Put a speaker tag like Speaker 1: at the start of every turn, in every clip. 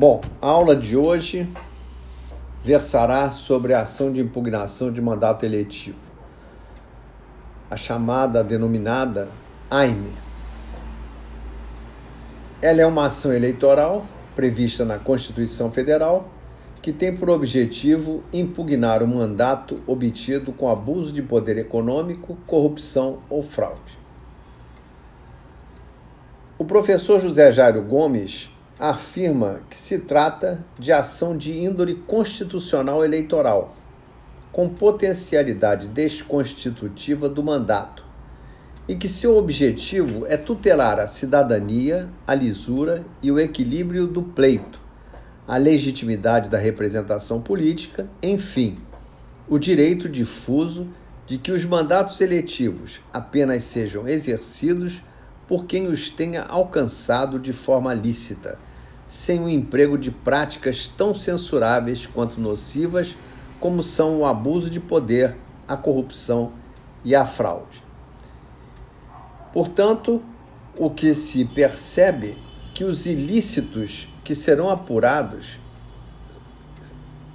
Speaker 1: Bom, a aula de hoje versará sobre a ação de impugnação de mandato eletivo, a chamada denominada AIME. Ela é uma ação eleitoral prevista na Constituição Federal que tem por objetivo impugnar o mandato obtido com abuso de poder econômico, corrupção ou fraude. O professor José Jairo Gomes afirma que se trata de ação de índole constitucional eleitoral, com potencialidade desconstitutiva do mandato, e que seu objetivo é tutelar a cidadania, a lisura e o equilíbrio do pleito, a legitimidade da representação política, enfim, o direito difuso de que os mandatos eletivos apenas sejam exercidos por quem os tenha alcançado de forma lícita sem o emprego de práticas tão censuráveis quanto nocivas como são o abuso de poder, a corrupção e a fraude. Portanto, o que se percebe que os ilícitos que serão apurados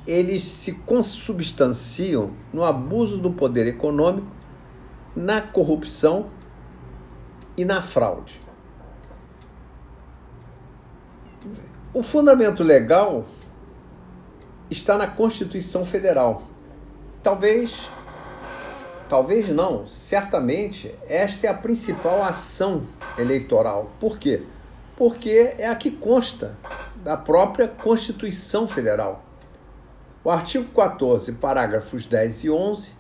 Speaker 1: eles se consubstanciam no abuso do poder econômico, na corrupção e na fraude. O fundamento legal está na Constituição Federal. Talvez, talvez não, certamente esta é a principal ação eleitoral. Por quê? Porque é a que consta da própria Constituição Federal. O artigo 14, parágrafos 10 e 11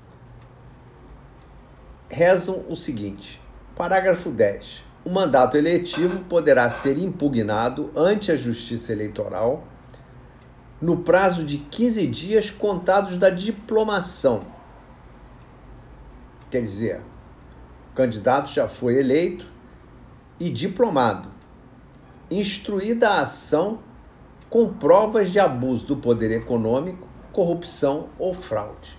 Speaker 1: rezam o seguinte: parágrafo 10 o mandato eletivo poderá ser impugnado ante a Justiça Eleitoral no prazo de 15 dias contados da diplomação. Quer dizer, o candidato já foi eleito e diplomado, instruída a ação com provas de abuso do poder econômico, corrupção ou fraude.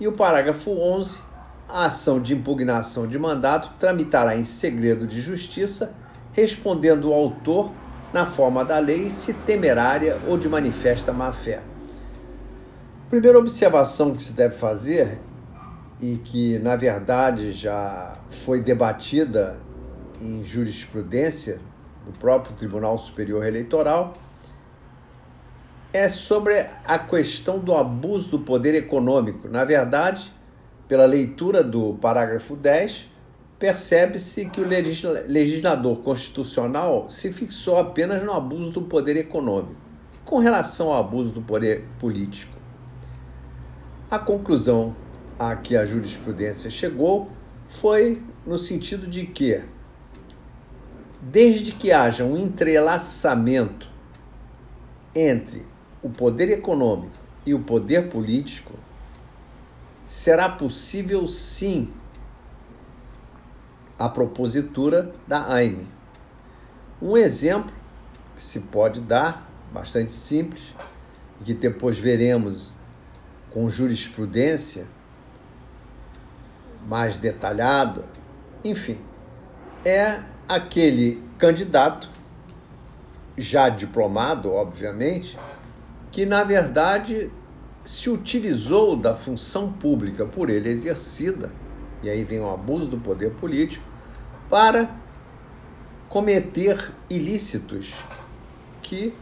Speaker 1: E o parágrafo 11 a ação de impugnação de mandato tramitará em segredo de justiça, respondendo o autor na forma da lei, se temerária ou de manifesta má-fé. Primeira observação que se deve fazer, e que na verdade já foi debatida em jurisprudência do próprio Tribunal Superior Eleitoral, é sobre a questão do abuso do poder econômico. Na verdade, pela leitura do parágrafo 10, percebe-se que o legislador constitucional se fixou apenas no abuso do poder econômico. Com relação ao abuso do poder político, a conclusão a que a jurisprudência chegou foi no sentido de que, desde que haja um entrelaçamento entre o poder econômico e o poder político, será possível sim a propositura da AIME. Um exemplo que se pode dar, bastante simples, que depois veremos com jurisprudência mais detalhada, enfim, é aquele candidato já diplomado, obviamente, que na verdade se utilizou da função pública por ele exercida, e aí vem o abuso do poder político, para cometer ilícitos que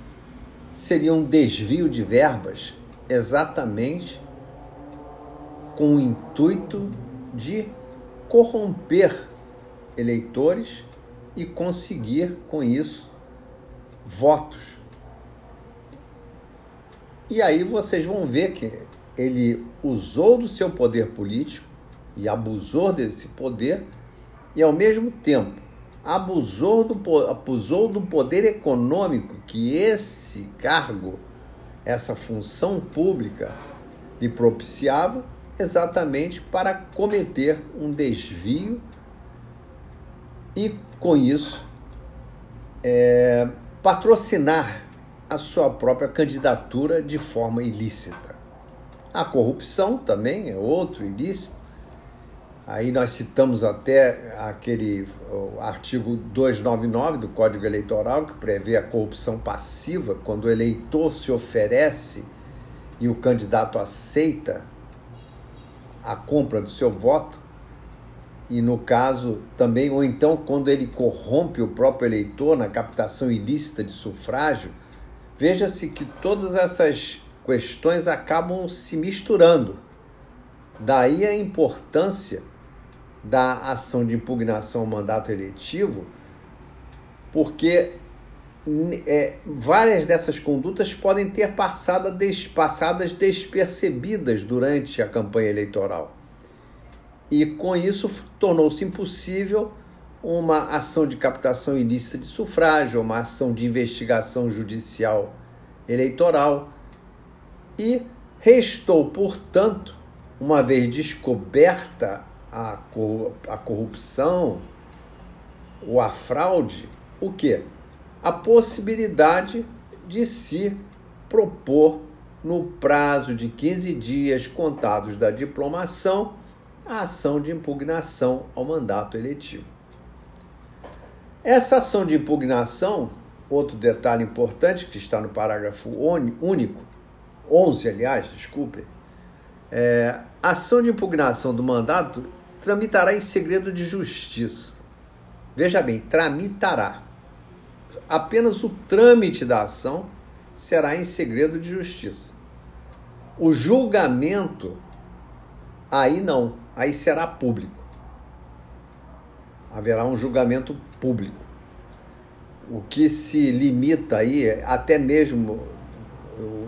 Speaker 1: seriam desvio de verbas exatamente com o intuito de corromper eleitores e conseguir com isso votos e aí vocês vão ver que ele usou do seu poder político e abusou desse poder e ao mesmo tempo abusou do, abusou do poder econômico que esse cargo, essa função pública lhe propiciava exatamente para cometer um desvio e com isso é, patrocinar a sua própria candidatura de forma ilícita. A corrupção também é outro ilícito. Aí nós citamos até aquele artigo 299 do Código Eleitoral, que prevê a corrupção passiva, quando o eleitor se oferece e o candidato aceita a compra do seu voto, e no caso também, ou então quando ele corrompe o próprio eleitor na captação ilícita de sufrágio, veja-se que todas essas questões acabam se misturando. Daí a importância da ação de impugnação ao mandato eletivo, porque é, várias dessas condutas podem ter passado des, passadas despercebidas durante a campanha eleitoral. E com isso tornou-se impossível uma ação de captação ilícita de sufrágio, uma ação de investigação judicial eleitoral. E restou, portanto, uma vez descoberta a, a corrupção ou a fraude, o que? A possibilidade de se propor no prazo de 15 dias contados da diplomação a ação de impugnação ao mandato eletivo. Essa ação de impugnação, outro detalhe importante que está no parágrafo único, 11, aliás, desculpe, é, ação de impugnação do mandato tramitará em segredo de justiça. Veja bem, tramitará. Apenas o trâmite da ação será em segredo de justiça. O julgamento, aí não, aí será público. Haverá um julgamento público. O que se limita aí, até mesmo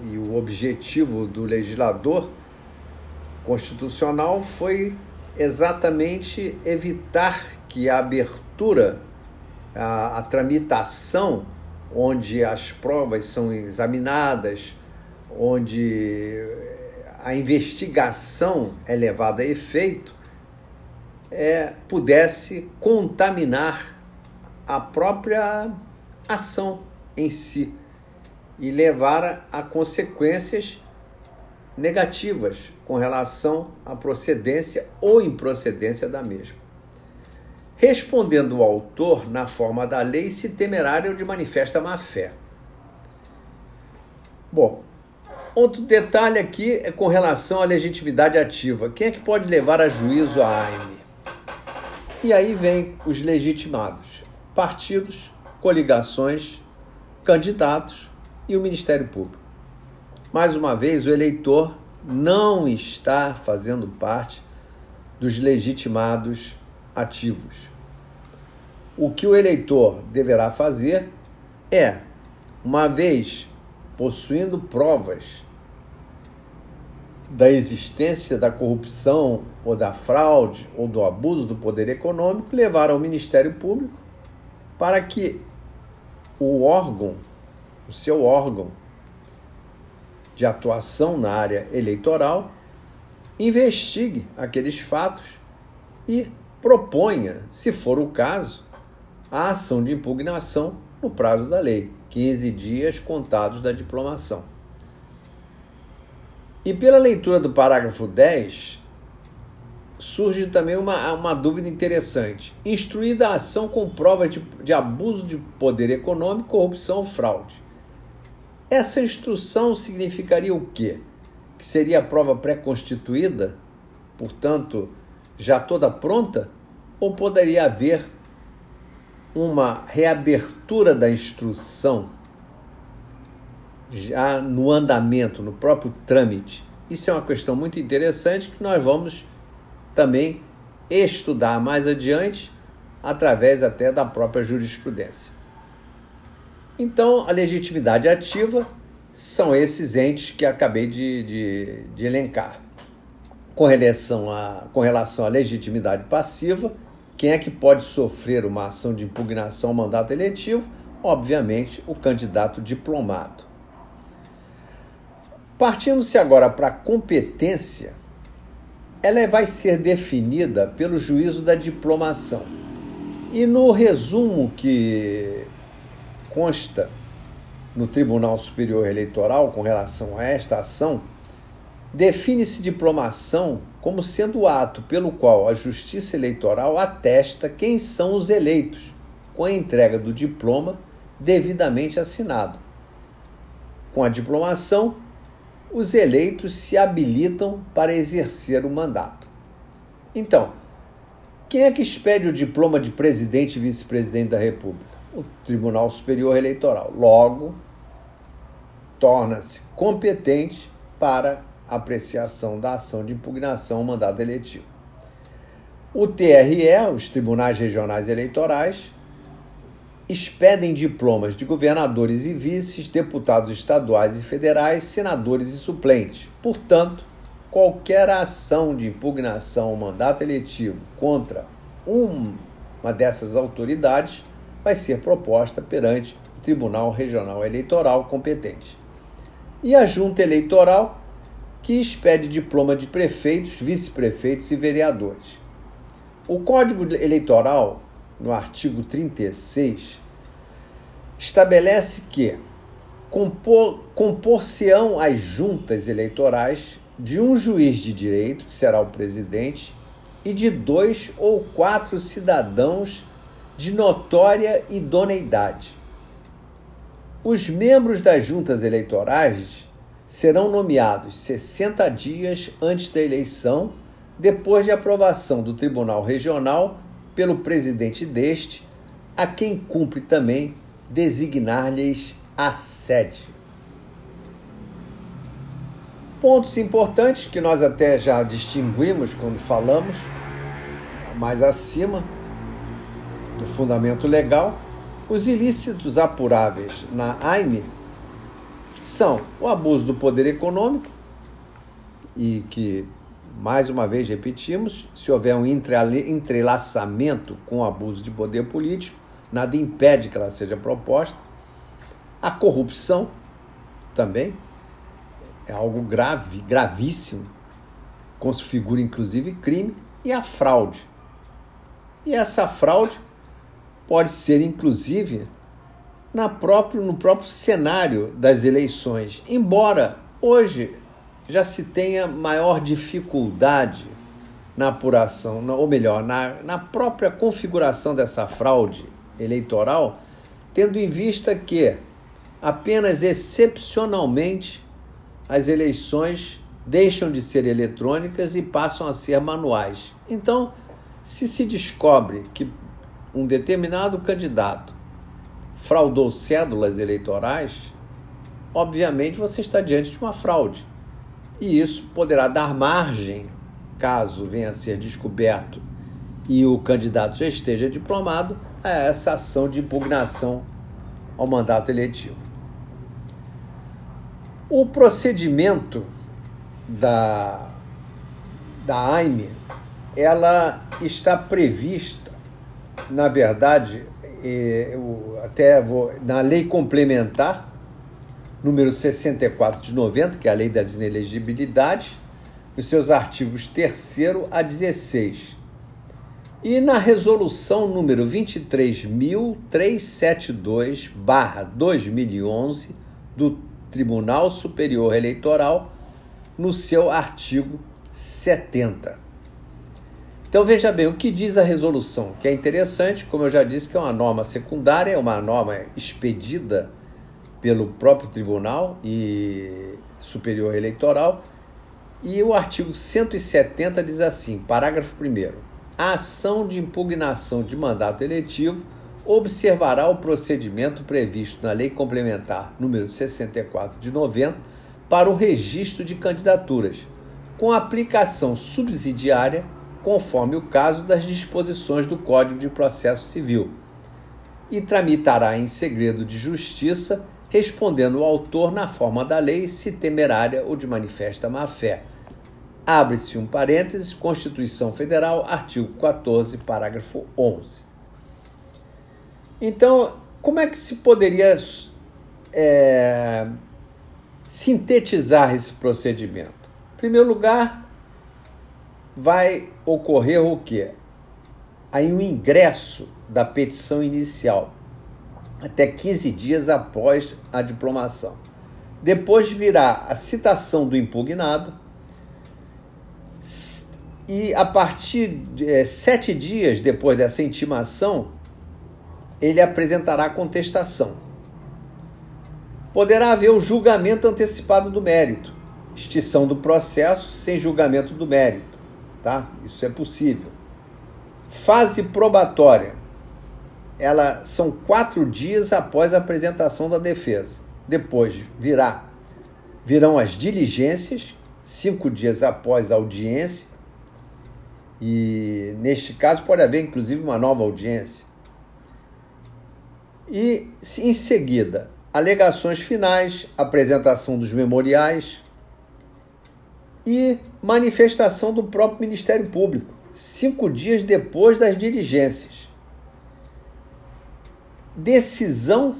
Speaker 1: e o objetivo do legislador constitucional foi exatamente evitar que a abertura, a, a tramitação, onde as provas são examinadas, onde a investigação é levada a efeito, é, pudesse contaminar a própria ação em si e levar a consequências negativas com relação à procedência ou improcedência da mesma. Respondendo o autor na forma da lei, se temerário de manifesta má-fé. Bom, outro detalhe aqui é com relação à legitimidade ativa. Quem é que pode levar a juízo a AIME? E aí vem os legitimados: partidos, coligações, candidatos e o Ministério Público. Mais uma vez, o eleitor não está fazendo parte dos legitimados ativos. O que o eleitor deverá fazer é, uma vez possuindo provas da existência da corrupção ou da fraude ou do abuso do poder econômico, levar ao Ministério Público para que o órgão, o seu órgão, de atuação na área eleitoral, investigue aqueles fatos e proponha, se for o caso, a ação de impugnação no prazo da lei, 15 dias contados da diplomação. E pela leitura do parágrafo 10, surge também uma, uma dúvida interessante. Instruída a ação com provas de, de abuso de poder econômico, corrupção ou fraude. Essa instrução significaria o quê? Que seria a prova pré-constituída, portanto, já toda pronta? Ou poderia haver uma reabertura da instrução já no andamento, no próprio trâmite? Isso é uma questão muito interessante que nós vamos também estudar mais adiante, através até da própria jurisprudência. Então, a legitimidade ativa são esses entes que acabei de, de, de elencar. Com relação, a, com relação à legitimidade passiva, quem é que pode sofrer uma ação de impugnação ao mandato eletivo? Obviamente, o candidato diplomado. Partindo-se agora para a competência, ela vai ser definida pelo juízo da diplomação. E no resumo que consta no Tribunal Superior Eleitoral com relação a esta ação, Define-se diplomação como sendo o ato pelo qual a Justiça Eleitoral atesta quem são os eleitos, com a entrega do diploma devidamente assinado. Com a diplomação, os eleitos se habilitam para exercer o mandato. Então, quem é que expede o diploma de presidente e vice-presidente da República? O Tribunal Superior Eleitoral. Logo, torna-se competente para apreciação da ação de impugnação ao mandato eletivo. O TRE, os Tribunais Regionais Eleitorais, expedem diplomas de governadores e vices, deputados estaduais e federais, senadores e suplentes. Portanto, qualquer ação de impugnação ao mandato eletivo contra uma dessas autoridades vai ser proposta perante o Tribunal Regional Eleitoral competente. E a Junta Eleitoral, que expede diploma de prefeitos, vice-prefeitos e vereadores. O Código Eleitoral no artigo 36, estabelece que compor-se-ão as juntas eleitorais de um juiz de direito, que será o presidente, e de dois ou quatro cidadãos de notória idoneidade. Os membros das juntas eleitorais serão nomeados 60 dias antes da eleição, depois de aprovação do Tribunal Regional pelo presidente deste, a quem cumpre também designar-lhes a sede. Pontos importantes que nós até já distinguimos quando falamos mais acima do fundamento legal, os ilícitos apuráveis na AIME são o abuso do poder econômico e que mais uma vez repetimos, se houver um entrelaçamento com o abuso de poder político, nada impede que ela seja proposta. A corrupção também é algo grave, gravíssimo, configura inclusive crime, e a fraude. E essa fraude pode ser inclusive na próprio, no próprio cenário das eleições, embora hoje já se tenha maior dificuldade na apuração, ou melhor, na, na própria configuração dessa fraude eleitoral, tendo em vista que apenas excepcionalmente as eleições deixam de ser eletrônicas e passam a ser manuais. Então, se se descobre que um determinado candidato fraudou cédulas eleitorais, obviamente você está diante de uma fraude e isso poderá dar margem, caso venha a ser descoberto e o candidato já esteja diplomado, a essa ação de impugnação ao mandato eletivo. O procedimento da, da AIME, ela está prevista, na verdade, eu até vou, na lei complementar número 64 de 90, que é a Lei das Inelegibilidades, os seus artigos 3 a 16. E na resolução número 23.372/2011 do Tribunal Superior Eleitoral, no seu artigo 70. Então veja bem o que diz a resolução, que é interessante, como eu já disse, que é uma norma secundária, é uma norma expedida pelo próprio Tribunal e Superior Eleitoral. E o artigo 170 diz assim: parágrafo 1. A ação de impugnação de mandato eletivo observará o procedimento previsto na Lei Complementar número 64 de 90 para o registro de candidaturas, com aplicação subsidiária, conforme o caso das disposições do Código de Processo Civil, e tramitará em segredo de justiça respondendo o autor na forma da lei, se temerária ou de manifesta má-fé. Abre-se um parênteses, Constituição Federal, artigo 14, parágrafo 11. Então, como é que se poderia é, sintetizar esse procedimento? Em primeiro lugar, vai ocorrer o quê? Aí o ingresso da petição inicial até 15 dias após a diplomação. Depois virá a citação do impugnado E a partir de é, sete dias depois dessa intimação, ele apresentará contestação. Poderá haver o julgamento antecipado do mérito, extinção do processo sem julgamento do mérito, tá? Isso é possível. Fase probatória. Ela são quatro dias após a apresentação da defesa. Depois virá, virão as diligências, cinco dias após a audiência, e neste caso pode haver inclusive uma nova audiência. E em seguida, alegações finais, apresentação dos memoriais e manifestação do próprio Ministério Público, cinco dias depois das diligências. Decisão,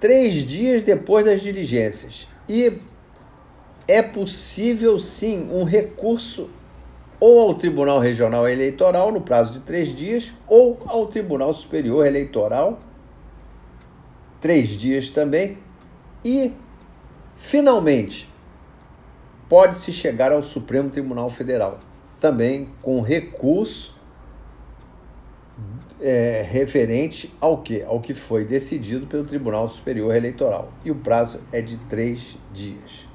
Speaker 1: três dias depois das diligências. E é possível sim um recurso ou ao Tribunal Regional Eleitoral no prazo de três dias, ou ao Tribunal Superior Eleitoral, três dias também, e, finalmente, pode-se chegar ao Supremo Tribunal Federal, também com recurso é, referente ao que? Ao que foi decidido pelo Tribunal Superior Eleitoral. E o prazo é de três dias.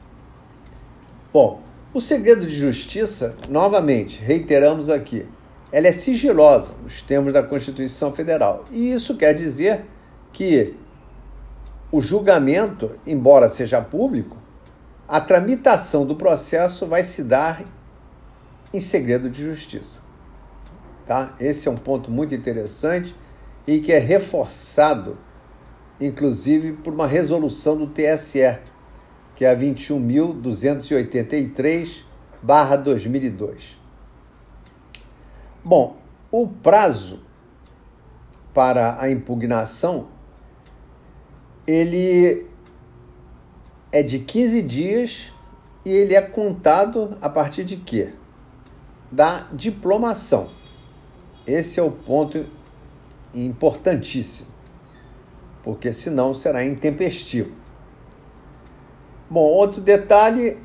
Speaker 1: Bom, o segredo de justiça, novamente, reiteramos aqui, ela é sigilosa nos termos da Constituição Federal. E isso quer dizer que o julgamento, embora seja público, a tramitação do processo vai se dar em segredo de justiça. Tá? Esse é um ponto muito interessante e que é reforçado, inclusive, por uma resolução do TSE, que é a 21.283/2002. Bom, o prazo para a impugnação ele é de 15 dias e ele é contado a partir de quê? Da diplomação. Esse é o ponto importantíssimo, porque senão será intempestivo. Bom, outro detalhe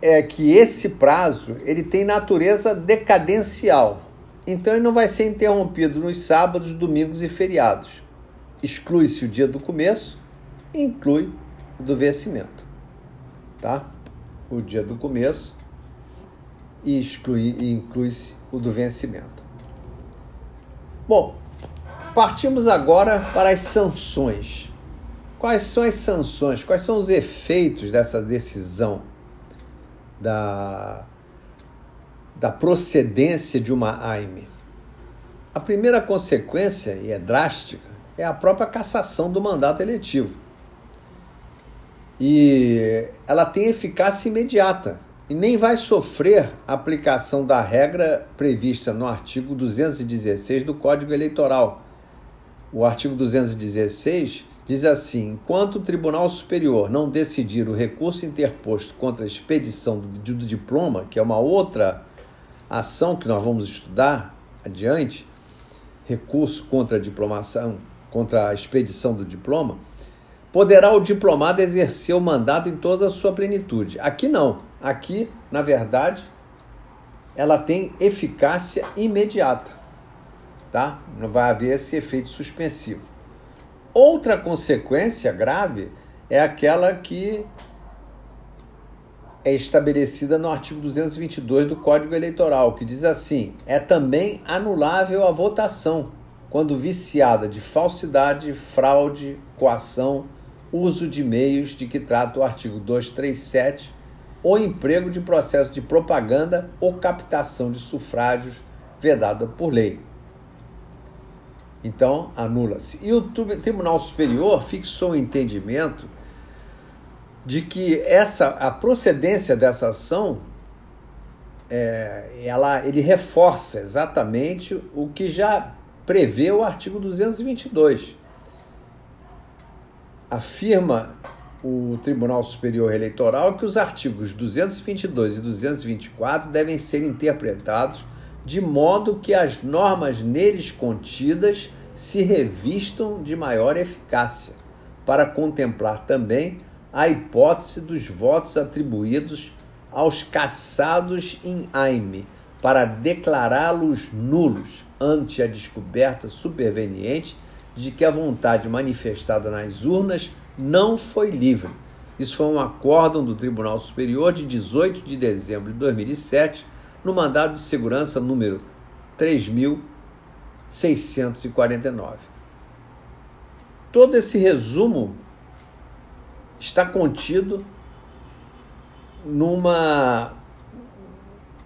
Speaker 1: é que esse prazo ele tem natureza decadencial. Então ele não vai ser interrompido nos sábados, domingos e feriados. Exclui-se o dia do começo inclui o do vencimento. Tá? O dia do começo e exclui inclui-se o do vencimento. Bom, partimos agora para as sanções. Quais são as sanções? Quais são os efeitos dessa decisão da, da procedência de uma AIME? A primeira consequência, e é drástica, é a própria cassação do mandato eletivo. E ela tem eficácia imediata e nem vai sofrer a aplicação da regra prevista no artigo 216 do Código Eleitoral. O artigo 216 Diz assim: enquanto o Tribunal Superior não decidir o recurso interposto contra a expedição do, diploma, que é uma outra ação que nós vamos estudar adiante, recurso contra a diplomação, contra a expedição do diploma, poderá o diplomado exercer o mandato em toda a sua plenitude. Aqui não. Aqui, na verdade, ela tem eficácia imediata, tá? Não vai haver esse efeito suspensivo. Outra consequência grave é aquela que é estabelecida no artigo 222 do Código Eleitoral, que diz assim: é também anulável a votação quando viciada de falsidade, fraude, coação, uso de meios de que trata o artigo 237 ou emprego de processo de propaganda ou captação de sufrágios vedada por lei. Então, anula-se. E o Tribunal Superior fixou o entendimento de que essa a procedência dessa ação é, ela, ele reforça exatamente o que já prevê o artigo 222. Afirma o Tribunal Superior Eleitoral que os artigos 222 e 224 devem ser interpretados de modo que as normas neles contidas se revistam de maior eficácia, para contemplar também a hipótese dos votos atribuídos aos caçados em AIME, para declará-los nulos ante a descoberta superveniente de que a vontade manifestada nas urnas não foi livre. Isso foi um acórdão do Tribunal Superior de 18 de dezembro de 2007, no mandado de segurança número 3649. Todo esse resumo está contido numa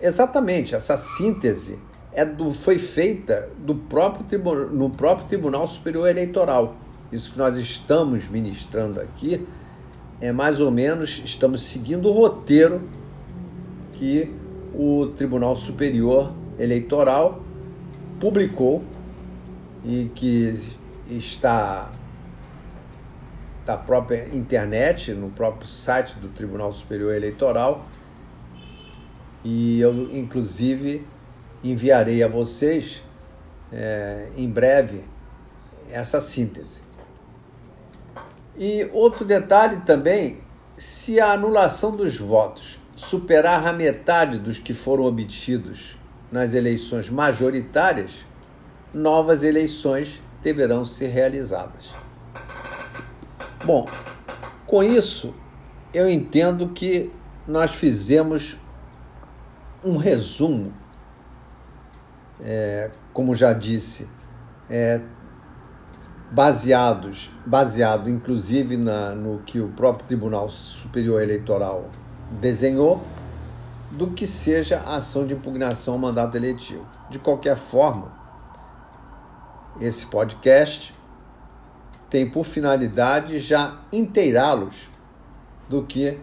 Speaker 1: exatamente essa síntese é do, foi feita do próprio no próprio Tribunal Superior Eleitoral. Isso que nós estamos ministrando aqui é mais ou menos estamos seguindo o roteiro que o Tribunal Superior Eleitoral publicou e que está da própria internet, no próprio site do Tribunal Superior Eleitoral. E eu, inclusive, enviarei a vocês é, em breve essa síntese. E outro detalhe também: se a anulação dos votos superar a metade dos que foram obtidos nas eleições majoritárias, novas eleições deverão ser realizadas. Bom, com isso, eu entendo que nós fizemos um resumo, é, como já disse, é, baseados, baseado inclusive na, no que o próprio Tribunal Superior Eleitoral desenhou, do que seja a ação de impugnação ao mandato eletivo. De qualquer forma, esse podcast tem por finalidade já inteirá-los do que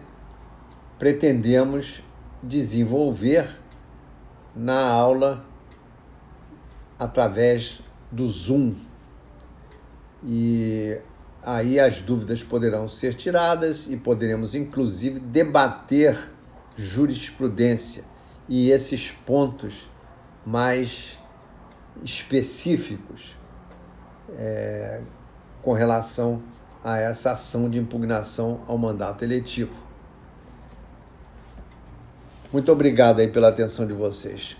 Speaker 1: pretendemos desenvolver na aula através do Zoom. E aí as dúvidas poderão ser tiradas e poderemos inclusive debater jurisprudência e esses pontos mais específicos. É, com relação a essa ação de impugnação ao mandato eletivo. Muito obrigado aí pela atenção de vocês.